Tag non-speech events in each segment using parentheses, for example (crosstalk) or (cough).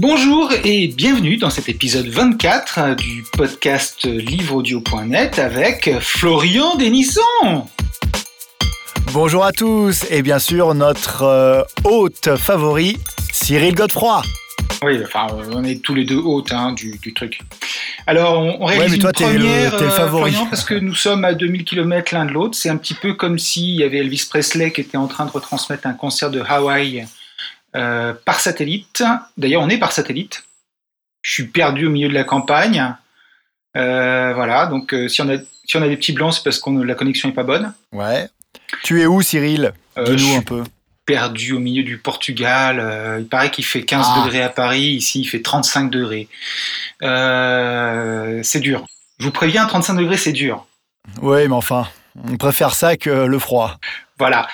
Bonjour et bienvenue dans cet épisode 24 du podcast livreaudio.net avec Florian Denisson. Bonjour à tous et bien sûr notre euh, hôte favori, Cyril Godefroy. Oui, enfin, on est tous les deux hôtes hein, du, truc. Alors, on, réalise une première, le, favori. parce que nous sommes à 2000 km l'un de l'autre. C'est un petit peu comme s'il y avait Elvis Presley qui était en train de retransmettre un concert de Hawaï euh, par satellite. D'ailleurs, on est par satellite. Je suis perdu au milieu de la campagne. Euh, voilà, donc euh, si, on a, si on a des petits blancs, c'est parce que la connexion n'est pas bonne. Ouais. Tu es où, Cyril? Dis-nous un peu perdu au milieu du Portugal. Il paraît qu'il fait 15 ah. degrés à Paris, ici il fait 35 degrés. C'est dur. Je vous préviens, 35 degrés c'est dur. Oui, mais enfin, on préfère ça que le froid. Voilà.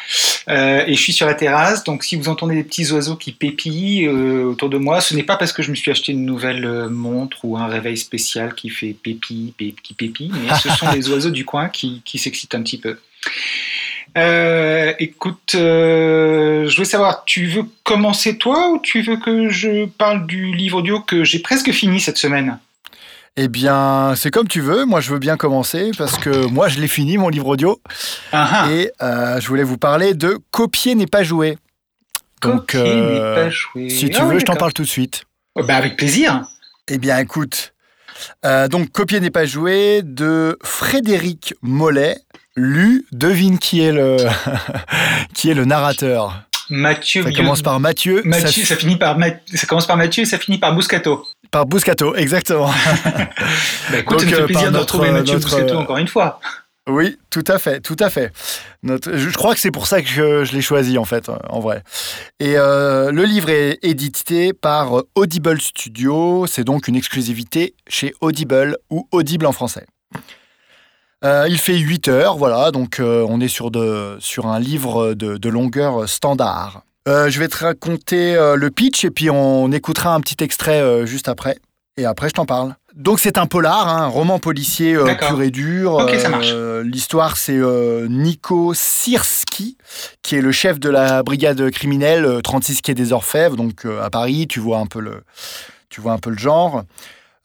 Euh, et je suis sur la terrasse, donc si vous entendez des petits oiseaux qui pépillent autour de moi, ce n'est pas parce que je me suis acheté une nouvelle montre ou un réveil spécial qui fait pépi, qui pépille, mais ce sont (laughs) les oiseaux du coin qui, qui s'excitent un petit peu. Euh, écoute, euh, je veux savoir, tu veux commencer toi ou tu veux que je parle du livre audio que j'ai presque fini cette semaine? Eh bien, c'est comme tu veux. Moi, je veux bien commencer parce que moi, je l'ai fini, mon livre audio. Ah ah. Et euh, je voulais vous parler de Copier n'est pas joué. Donc, n'est pas joué. si tu ah veux, je t'en parle tout de suite. Oh, bah, avec plaisir. Eh bien, écoute. donc, Copier n'est pas joué de Frédéric Mollet lu, devine qui est le, (laughs) qui est le narrateur. Mathieu. Ça commence par Mathieu. Mathieu, ça, finit par ça commence par Mathieu et ça finit par Bouscato. Par Bouscato, exactement. (laughs) bah écoute, ça me fait euh, de retrouver Mathieu Bouscato encore une fois. Oui, tout à fait, tout à fait. Notre, je, crois que c'est pour ça que je, l'ai choisi en fait, en vrai. Et euh, le livre est édité par Audible Studio. C'est donc une exclusivité chez Audible ou Audible en français. Euh, il fait 8 heures, voilà, donc euh, on est sur, de, sur un livre de, longueur standard. Euh, je vais te raconter le pitch et puis on écoutera un petit extrait juste après. Et après, je t'en parle. Donc, c'est un polar, hein, un roman policier pur et dur. L'histoire, c'est Nico Sirski, qui est le chef de la brigade criminelle 36 quai des Orfèvres. Donc, à Paris, tu vois un peu le, tu vois un peu le genre.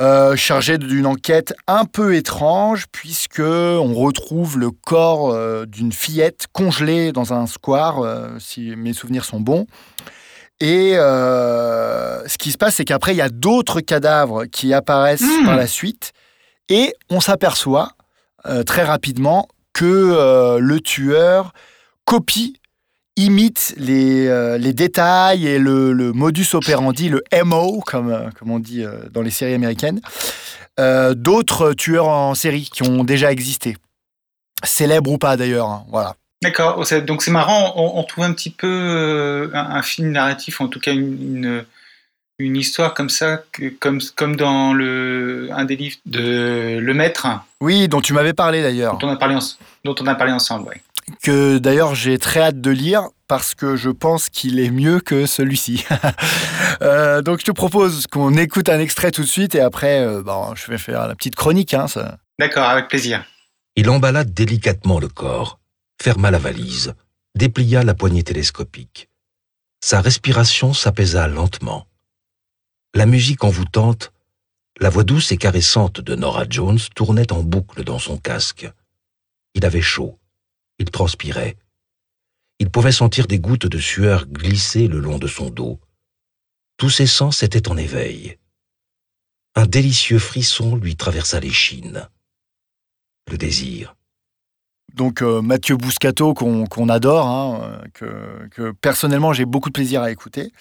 Euh, chargé d'une enquête un peu étrange puisque on retrouve le corps euh, d'une fillette congelée dans un square, euh, si mes souvenirs sont bons. Et ce qui se passe, c'est qu'après, il y a d'autres cadavres qui apparaissent hmm. par la suite, et on s'aperçoit très rapidement que le tueur copie imite les, euh, les détails et le, modus operandi, le MO, comme, euh, comme on dit euh, dans les séries américaines, d'autres tueurs en série qui ont déjà existé. Célèbres ou pas d'ailleurs, hein, voilà. D'accord, donc c'est marrant, on, trouve un petit peu un, film narratif, en tout cas une, une, histoire comme ça, comme, comme dans le, un des livres de Le Maître. Oui, dont tu m'avais parlé d'ailleurs. Dont on a parlé, dont on a parlé ensemble, oui que d'ailleurs j'ai très hâte de lire parce que je pense qu'il est mieux que celui-ci. (laughs) Euh, donc je te propose qu'on écoute un extrait tout de suite et après euh, bon, je vais faire la petite chronique. Hein, D'accord, avec plaisir. Il emballa délicatement le corps, ferma la valise, déplia la poignée télescopique. Sa respiration s'apaisa lentement. La musique envoûtante, la voix douce et caressante de Nora Jones tournait en boucle dans son casque. Il avait chaud il transpirait. Il pouvait sentir des gouttes de sueur glisser le long de son dos. Tous ses sens étaient en éveil. Un délicieux frisson lui traversa l'échine. Le désir. Donc euh, Mathieu Bouscato qu'on adore, hein, que, personnellement j'ai beaucoup de plaisir à écouter.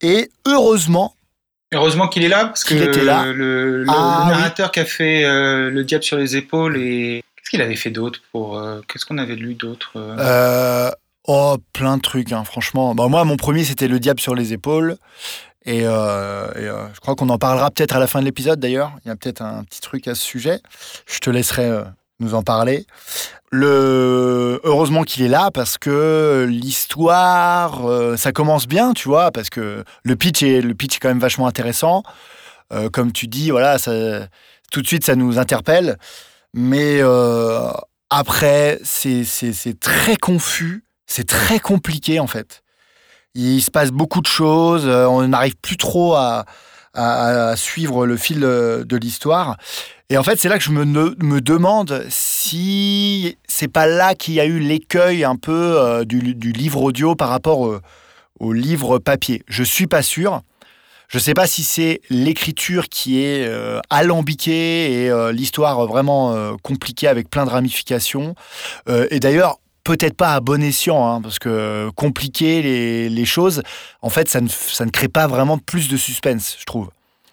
Et heureusement, Heureusement qu'il est là, parce que était là. Le, ah narrateur qui a fait euh, Le diable sur les épaules et Qu'est-ce qu'il avait fait d'autre pour euh, Qu'est-ce qu'on avait lu d'autre euh? Euh, Oh, plein de trucs, hein, franchement. Bah, moi, mon premier, c'était Le Diable sur les épaules. Et, je crois qu'on en parlera peut-être à la fin de l'épisode, d'ailleurs. Il y a peut-être un petit truc à ce sujet. Je te laisserai nous en parler. Le... Heureusement qu'il est là parce que l'histoire, ça commence bien, tu vois, parce que le pitch est, le pitch est quand même vachement intéressant. comme tu dis, voilà, ça, tout de suite, ça nous interpelle. Mais euh, après, c'est très confus, c'est très compliqué en fait. Il se passe beaucoup de choses, euh, on n'arrive plus trop à, à, suivre le fil de l'histoire. Et en fait, c'est là que je me, me demande si c'est pas là qu'il y a eu l'écueil un peu du, livre audio par rapport au livre papier. Je suis pas sûr. Je ne sais pas si c'est l'écriture qui est euh, alambiquée et euh, l'histoire vraiment euh, compliquée avec plein de ramifications. et d'ailleurs, peut-être pas à bon escient, hein, parce que compliquer les, choses, en fait, ça ne, ça ne crée pas vraiment plus de suspense, je trouve.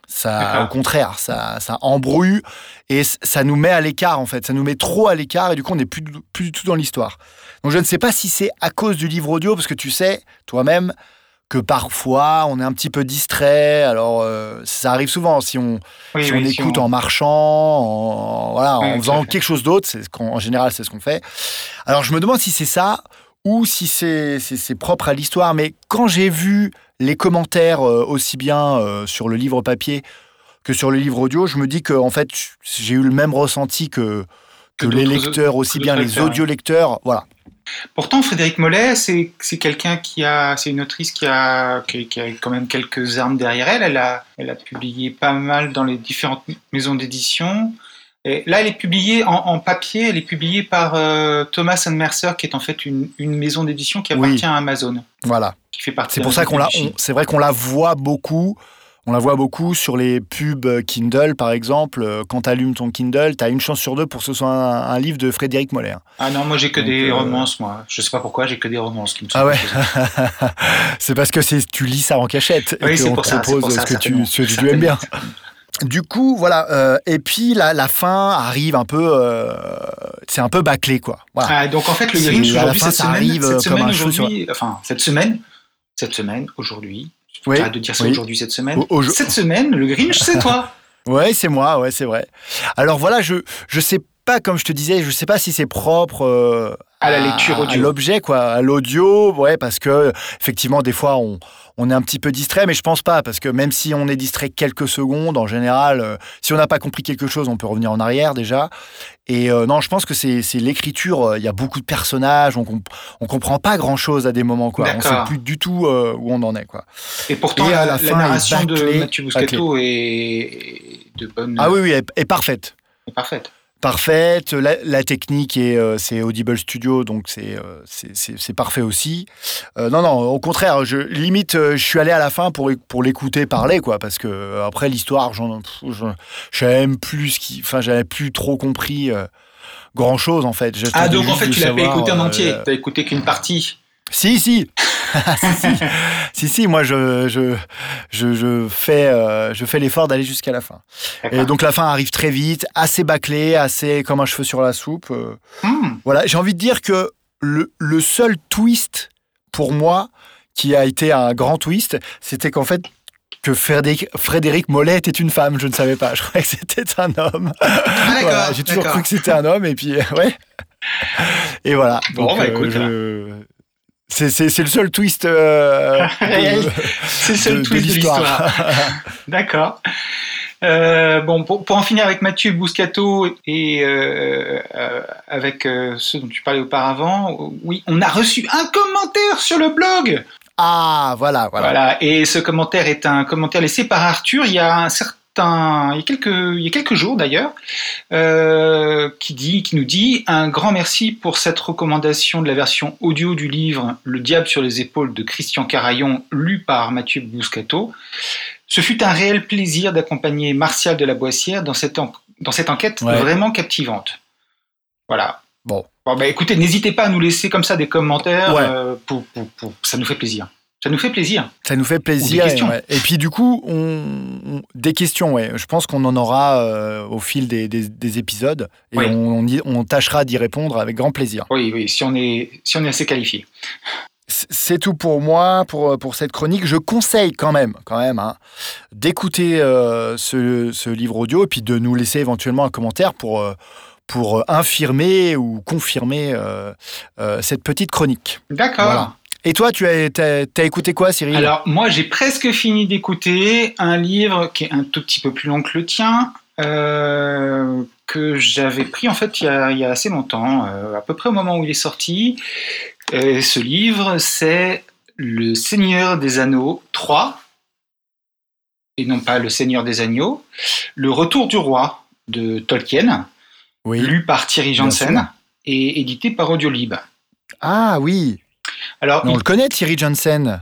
Ça, au contraire, ça, ça embrouille et ça nous met à l'écart en fait. Ça nous met trop à l'écart et du coup on n'est plus, plus du tout dans l'histoire. Donc je ne sais pas si c'est à cause du livre audio parce que tu sais toi-même que parfois on est un petit peu distrait. Alors euh, ça arrive souvent si on, si on écoute en marchant, en, voilà, en faisant quelque chose d'autre. C'est en général c'est ce qu'on fait. Alors je me demande si c'est ça ou si c'est propre à l'histoire. Mais quand j'ai vu les commentaires euh, aussi bien euh, sur le livre papier que sur le livre audio, je me dis que en fait j'ai eu le même ressenti que que, les lecteurs, aussi bien les audio lecteurs. Voilà. Pourtant, Frédéric Mollet, c'est quelqu'un qui a, c'est une autrice qui a, qui, a quand même quelques armes derrière elle. Elle a, elle a publié pas mal dans les différentes maisons d'édition. Et là, elle est publiée en, papier. Elle est publiée par euh, Thomas and Mercer, qui est en fait une, une maison d'édition qui appartient à Amazon. Voilà. Qui fait partie. C'est pour ça qu'on la, c'est vrai qu'on la voit beaucoup on la voit beaucoup sur les pubs Kindle, par exemple. Euh, quand tu allumes ton Kindle, tu as une chance sur deux pour que ce soit un, livre de Frédéric Moller. Ah non, moi j'ai que des euh, romances, moi. Je sais pas pourquoi, j'ai que des romances qui me sont Ah ouais (laughs) C'est parce que tu lis ça en cachette oui, et qu'on te propose ce, que tu, ce que tu aimes bien. Du coup, voilà. Euh, et puis la, la, fin arrive un peu, c'est un peu bâclé, quoi. Voilà. Ah, donc en fait, le Grinch aujourd'hui, cette, semaine, cette semaine, aujourd'hui, enfin cette semaine, cette semaine, aujourd'hui, oui, de dire ça aujourd'hui cette semaine. cette semaine, le Grinch, c'est toi. (laughs) ouais, c'est moi, ouais, c'est vrai. Alors voilà, je je sais pas, comme je te disais, je sais pas si c'est propre euh, à la lecture audio, à l'objet, quoi, à l'audio, ouais, parce que effectivement, des fois, on on est un petit peu distrait, mais je pense pas, parce que même si on est distrait quelques secondes, en général, euh, si on n'a pas compris quelque chose, on peut revenir en arrière déjà. Et euh, non, je pense que c'est l'écriture. Euh, il y a beaucoup de personnages, on, on comprend pas grand chose à des moments, quoi. On sait plus du tout où on en est, quoi. Et pourtant, à la, fin, narration de Mathieu Buscato est de bonne. Ah oui, oui, est parfaite. Est parfaite parfaite. La, technique, euh, c'est Audible Studio, donc c'est euh, c'est parfait aussi. Euh, non, non, au contraire, je, limite, je suis allé à la fin pour, pour l'écouter parler, quoi, parce que après l'histoire, j'en même plus ce qui. Enfin, j'avais plus trop compris grand chose, en fait. Ah, donc en fait, tu l'as pas écouté en entier, tu écouté qu'une partie. Si, si. (laughs) si, si. moi je, je, je, fais, euh, je fais l'effort d'aller jusqu'à la fin. Et donc la fin arrive très vite, assez bâclée, assez comme un cheveu sur la soupe. Euh. Hmm. Voilà, j'ai envie de dire que le, le, seul twist pour moi qui a été un grand twist, c'était qu'en fait que Frédéric, Frédéric Mollet était une femme. Je ne savais pas. Je croyais que c'était un homme. Ah, j'ai toujours cru que c'était un homme et puis ouais. Et voilà. Bon, bah, écoute, c'est le seul twist. Euh, (laughs) c'est le seul twist de l'histoire. (laughs) D'accord. Euh, bon, pour, en finir avec Mathieu Bouscato et euh, avec ceux dont tu parlais auparavant, oui, on a reçu un commentaire sur le blog. Ah, voilà, voilà. Voilà, et ce commentaire est un commentaire laissé par Arthur il y a un certain il y a quelques, il y a quelques jours d'ailleurs, euh, qui, dit, qui nous dit un grand merci pour cette recommandation de la version audio du livre Le diable sur les épaules de Christian Carayon, lu par Mathieu Bouscato. Ce fut un réel plaisir d'accompagner Martial de la Boissière dans cette, dans cette enquête vraiment captivante. Voilà. Bon. Bon, bah, écoutez, n'hésitez pas à nous laisser comme ça des commentaires, euh, pour, pour, ça nous fait plaisir. Ça nous fait plaisir. Ça nous fait plaisir. Et, puis du coup, on, des questions, ouais. Je pense qu'on en aura euh, au fil des, des, épisodes et on, on, tâchera d'y répondre avec grand plaisir. Oui, oui, si on est, si on est assez qualifié. C'est tout pour moi, pour, pour cette chronique. Je conseille quand même, quand même hein, d'écouter euh, ce, ce, livre audio et puis de nous laisser éventuellement un commentaire pour, euh, pour infirmer ou confirmer cette petite chronique. D'accord. Voilà. Et toi, tu as, as, écouté quoi, Cyril? Alors, moi, j'ai presque fini d'écouter un livre qui est un tout petit peu plus long que le tien, euh, que j'avais pris en fait il y a, assez longtemps, euh, à peu près au moment où il est sorti. Euh, ce livre, c'est Le Seigneur des Anneaux 3 et non pas Le Seigneur des Agneaux, Le Retour du Roi de Tolkien, Oui. lu par Thierry Janssen et édité par Audiolib. Ah oui. Alors, on il- le connaît, Thierry Johnson.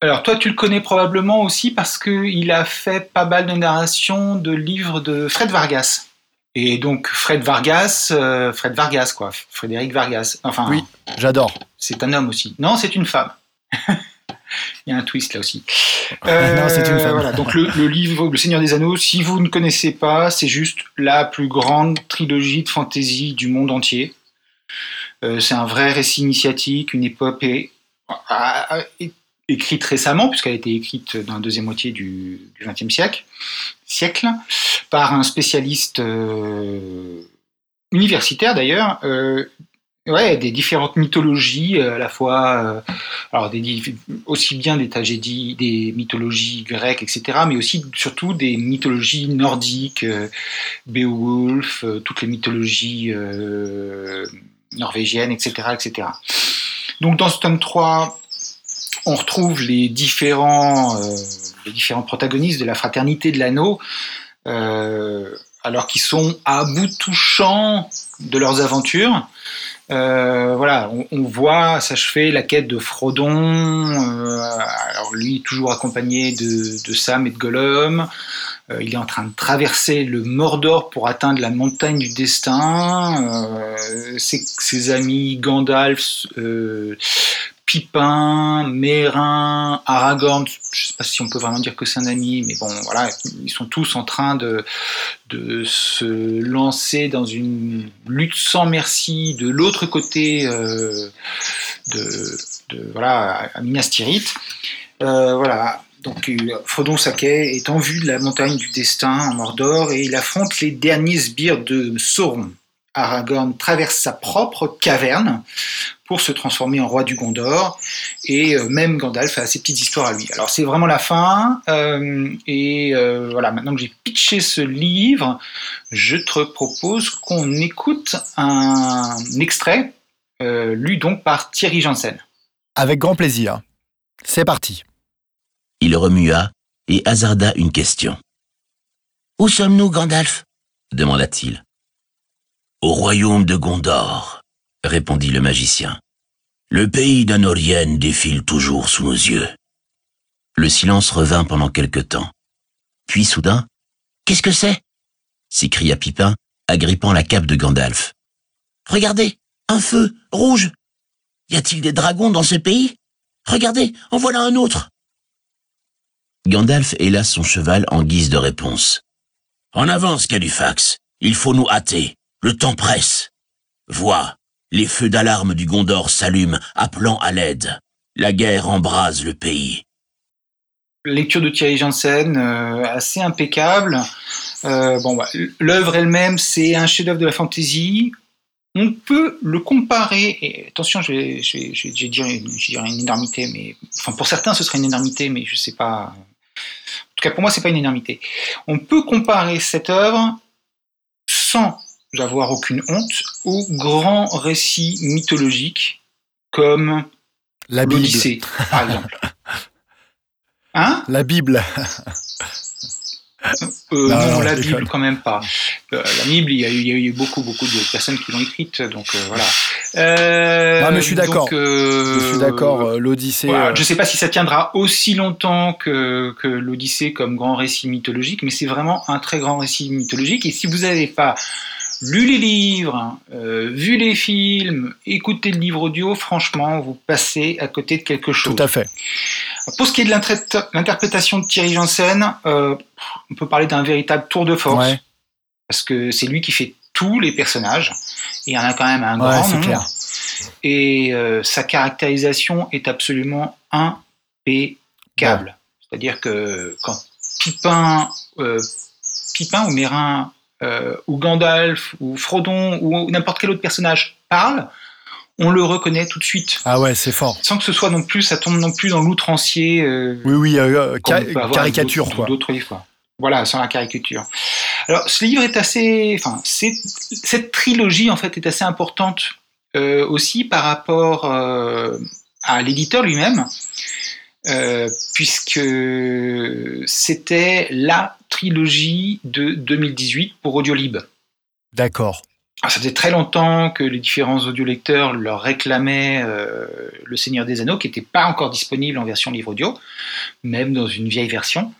alors toi, tu le connais probablement aussi parce qu'il a fait pas mal de narrations de livres de Fred Vargas. Et donc Fred Vargas, euh, Fred Vargas quoi, Frédéric Vargas. Enfin, Oui. J'adore. c'est un homme aussi. Non, c'est une femme. (laughs) Il y a un twist là aussi. (laughs) Non, c'est une femme. Voilà, donc le, le livre Le Seigneur des Anneaux, si vous ne connaissez pas, c'est juste la plus grande trilogie de fantasy du monde entier. Euh, c'est un vrai récit initiatique, une épopée écrite récemment, puisqu'elle a été écrite dans la deuxième moitié du XXe siècle, siècle, par un spécialiste euh, universitaire d'ailleurs, euh, ouais, des différentes mythologies, euh, à la fois, euh, alors des, aussi bien des tragédies, des mythologies grecques, etc., mais aussi surtout des mythologies nordiques, euh, Beowulf, toutes les mythologies norvégiennes, etc., etc. Donc dans ce tome 3, on retrouve les différents, euh, les différents protagonistes de la fraternité de l'anneau, euh, alors qu'ils sont à bout touchant de leurs aventures. Euh, voilà, on, voit s'achever la quête de Frodon. euh, alors lui, toujours accompagné de, de Sam et de Gollum. Euh, il est en train de traverser le Mordor pour atteindre la montagne du destin. Euh, ses, ses amis Gandalf, euh, Pipin, Mérin, Aragorn. Je sais pas si on peut vraiment dire que c'est un ami, mais bon, voilà, ils sont tous en train de de se lancer dans une lutte sans merci de l'autre côté euh, de, voilà à Minas Tirith. Euh, voilà. Donc euh, Frodon Sake est en vue de la montagne du destin en Mordor et il affronte les derniers sbires de Sauron. Aragorn traverse sa propre caverne pour se transformer en roi du Gondor et euh, même Gandalf a ses petites histoires à lui. Alors c'est vraiment la fin euh, et euh, voilà maintenant que j'ai pitché ce livre, je te propose qu'on écoute un extrait euh, lu donc par Thierry Janssen. Avec grand plaisir. C'est parti. Il remua et hasarda une question. Où sommes-nous, Gandalf? demanda-t-il. Au royaume de Gondor, répondit le magicien. Le pays d'Anorien défile toujours sous nos yeux. Le silence revint pendant quelque temps. Puis soudain, Qu'est-ce que c'est? s'écria Pipin, agrippant la cape de Gandalf. Regardez, un feu rouge. Y a-t-il des dragons dans ce pays? Regardez, en voilà un autre. Gandalf héla son cheval en guise de réponse. En avance, Cadufax. Il faut nous hâter. Le temps presse. Vois, les feux d'alarme du Gondor s'allument, appelant à l'aide. La guerre embrase le pays. Lecture de Thierry Janssen, euh, assez impeccable. Euh, bon, l'œuvre elle-même, c'est un chef-d'œuvre de la fantasy. On peut le comparer, attention, je vais, dire, une, énormité, mais enfin pour certains ce serait une énormité, mais je sais pas. En tout cas pour moi c'est pas une énormité. On peut comparer cette œuvre sans avoir aucune honte au grand récit mythologique comme La Bible. l'Odyssée, par exemple. (laughs) Hein? La Bible. Euh, Non, non, non, la Bible déconne. quand même pas. Euh, la Bible, il y, a eu, il y a eu beaucoup, beaucoup de personnes qui l'ont écrite, donc euh, voilà. Euh, Non, mais je suis d'accord. euh, Je suis d'accord. euh, L'Odyssée. voilà, euh, Je sais pas si ça tiendra aussi longtemps que, que l'Odyssée comme grand récit mythologique, mais c'est vraiment un très grand récit mythologique. Et si vous n'avez pas lu les livres, euh, vu les films, écouté le livre audio, franchement, vous passez à côté de quelque chose. Tout à fait. Pour ce qui est de l'interprétation de Thierry Janssen, euh, on peut parler d'un véritable tour de force, Ouais. parce que c'est lui qui fait tous les personnages, et il y en a quand même un Ouais, grand nombre, clair. et euh, sa caractérisation est absolument impeccable. C'est-à-dire que quand Pipin, euh, Pipin ou Mérin, euh, ou Gandalf, ou Frodon, ou n'importe quel autre personnage parle, on le reconnaît tout de suite Ah ouais, c'est fort. sans que ce soit non plus, ça tombe non plus dans l'outrancier. euh, Oui, oui, euh, ca- avoir caricature, quoi. D'autres livres. Voilà, sans la caricature. Alors, ce livre est assez, enfin, c'est- cette trilogie en fait est assez importante euh, aussi par rapport euh, à l'éditeur lui-même, euh, puisque c'était la trilogie de 2018 pour Audiolib. D'accord. Ça faisait très longtemps que les différents audiolecteurs leur réclamaient euh, Le Seigneur des Anneaux, qui n'était pas encore disponible en version livre audio, même dans une vieille version.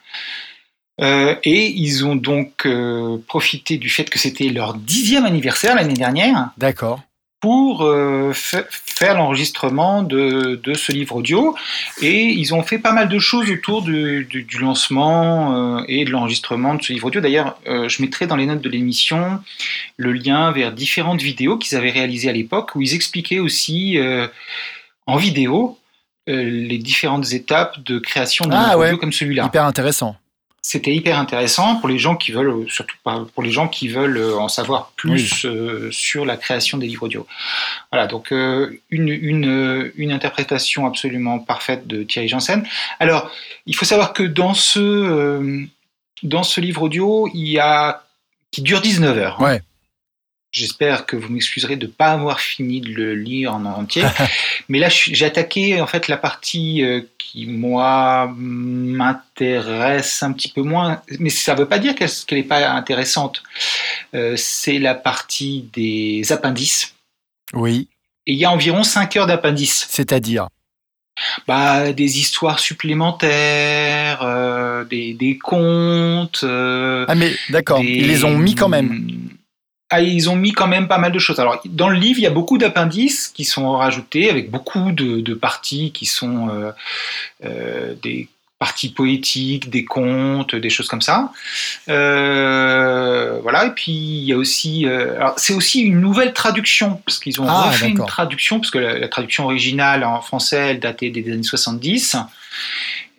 Euh, et ils ont donc euh, profité du fait que c'était leur dixième anniversaire l'année dernière. D'accord pour euh, faire l'enregistrement de, de, ce livre audio. Et ils ont fait pas mal de choses autour du, du, du lancement euh, et de l'enregistrement de ce livre audio. D'ailleurs, euh, je mettrai dans les notes de l'émission le lien vers différentes vidéos qu'ils avaient réalisées à l'époque, où ils expliquaient aussi en vidéo les différentes étapes de création d'un ah, livre ouais. audio comme celui-là. Hyper intéressant c'était hyper intéressant pour les gens qui veulent, surtout pour les gens qui veulent en savoir plus oui. euh, sur la création des livres audio. Voilà, donc euh, une, une, une, interprétation absolument parfaite de Thierry Janssen. Alors, il faut savoir que dans ce, euh, dans ce livre audio, il y a qui dure 19 heures. Ouais. J'espère que vous m'excuserez de ne pas avoir fini de le lire en entier. (laughs) Mais là, j'ai attaqué en fait la partie euh, qui, moi, m'intéresse un petit peu moins. Mais ça ne veut pas dire qu'elle n'est pas intéressante. Euh, C'est la partie des appendices. Oui. Et il y a environ 5 heures d'appendices. C'est-à-dire? Bah, des histoires supplémentaires, euh, des, des, contes. euh, ah mais d'accord, ils les ont mis quand même. Ah, ils ont mis quand même pas mal de choses. Alors, dans le livre, il y a beaucoup d'appendices qui sont rajoutés avec beaucoup de, de parties qui sont euh, euh, des parties poétiques, des contes, des choses comme ça. Euh, voilà. Et puis, il y a aussi. alors, c'est aussi une nouvelle traduction parce qu'ils ont Ah, refait une traduction parce que la, la traduction originale en français, elle datait des années 70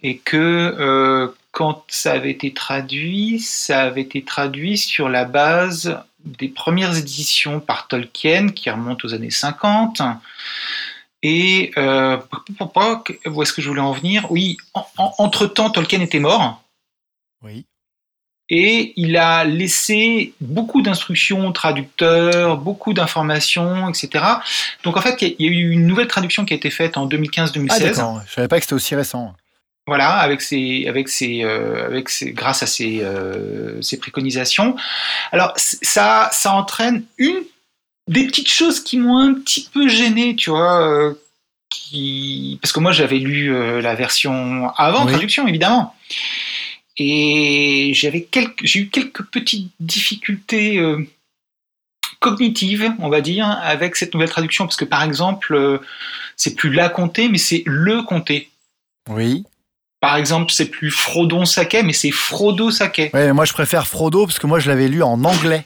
et que euh, quand ça avait été traduit, ça avait été traduit sur la base des premières éditions par Tolkien qui remontent aux années 50. Et euh, où est-ce que je voulais en venir? Oui, en, en, entre-temps, Tolkien était mort. Oui. Et il a laissé beaucoup d'instructions aux traducteurs, beaucoup d'informations, etc. Donc en fait, il y a eu une nouvelle traduction qui a été faite en 2015-2016. Ah je savais pas que c'était aussi récent. Voilà, avec ses, avec ses, euh, avec ses, grâce à ses, euh, ses préconisations. Alors ça, ça entraîne une des petites choses qui m'ont un petit peu gêné, tu vois, euh, qui parce que moi j'avais lu euh, la version avant Oui. traduction évidemment, et j'avais quelques, j'ai eu quelques petites difficultés cognitives, on va dire, avec cette nouvelle traduction, parce que par exemple, c'est plus la comté, mais c'est le comté. Oui. Par exemple, c'est plus Frodon Saquet, mais c'est Frodo Saquet. Ouais, moi je préfère Frodo parce que moi je l'avais lu en anglais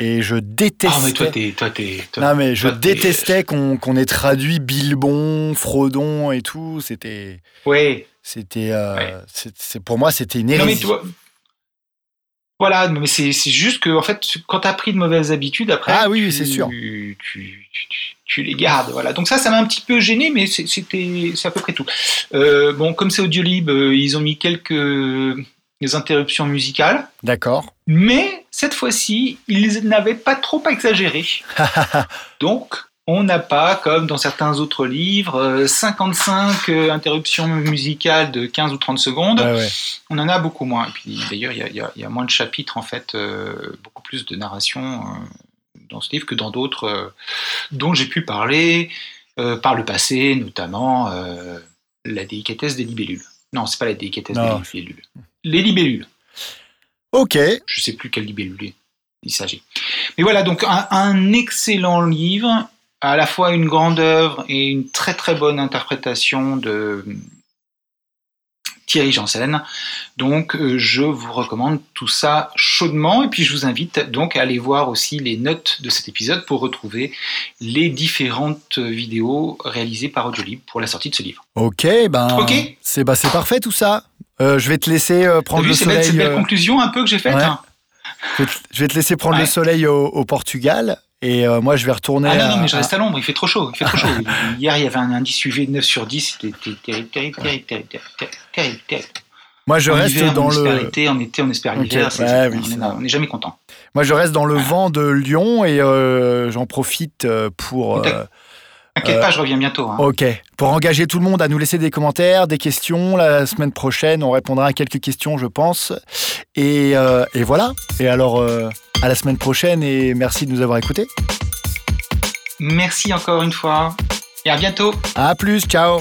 et je détestais. Ah, mais toi, t'es. Toi, t'es toi, non mais je toi, détestais qu'on qu'on ait traduit Bilbon, Frodon et tout. C'était, Ouais. c'était, euh, Ouais. c'est- pour moi c'était une Non, mais hérésie. toi. Voilà, mais c'est c'est juste que, en fait, quand t'as pris de mauvaises habitudes, après. Ah oui, oui, c'est sûr. Tu, tu, tu- tu les gardes. Voilà. Donc, ça, ça m'a un petit peu gêné, mais c'était c'est à peu près tout. Euh, bon, comme c'est Audiolib, euh, ils ont mis quelques interruptions musicales. D'accord. Mais cette fois-ci, ils n'avaient pas trop exagéré. (laughs) Donc, on n'a pas, comme dans certains autres livres, euh, 55 euh, interruptions musicales de 15 ou 30 secondes. Ouais. On en a beaucoup moins. Et puis, d'ailleurs, il y y, a- il y a moins de chapitres, en fait, euh, beaucoup plus de narration euh, dans ce livre que dans d'autres euh, dont j'ai pu parler euh, par le passé, notamment euh, la délicatesse des libellules. Non, c'est pas la délicatesse Non. des libellules. Les libellules. Ok. Je sais plus quel libellule il s'agit. Mais voilà, donc un, un excellent livre, à la fois une grande œuvre et une très très bonne interprétation de Thierry Janssen. Donc euh, je vous recommande tout ça chaudement et puis je vous invite donc à aller voir aussi les notes de cet épisode pour retrouver les différentes vidéos réalisées par Audiolib pour la sortie de ce livre. Ok. Ben. Ok. C'est bah, c'est parfait tout ça. Euh, je vais te laisser euh, prendre le belle, soleil. cette belle euh, conclusion un peu que j'ai faite ouais. hein je, vais te, je vais te laisser prendre Ouais. le soleil au, au Portugal et euh, moi je vais retourner. Ah non, à- non, mais je reste à l'ombre, il fait trop chaud. Il fait trop chaud. (laughs) Hier, il y avait un indice UV de 9 sur 10, c'était terrible, terrible, terrible, terrible, terrible, terrible, terrible. Moi je En reste hiver, dans on espère le. l'été, en été, on espère Ok, l'hiver. ouais, oui, on n'est jamais content. Moi je reste dans le vent de Lyon et euh, j'en profite euh, pour. Euh, T'inquiète pas, je reviens bientôt. hein. Ok. Pour engager tout le monde à nous laisser des commentaires, des questions, la semaine prochaine, on répondra à quelques questions, je pense. Et, et voilà. Et alors, à la semaine prochaine et merci de nous avoir écoutés. Merci encore une fois et à bientôt. À plus, ciao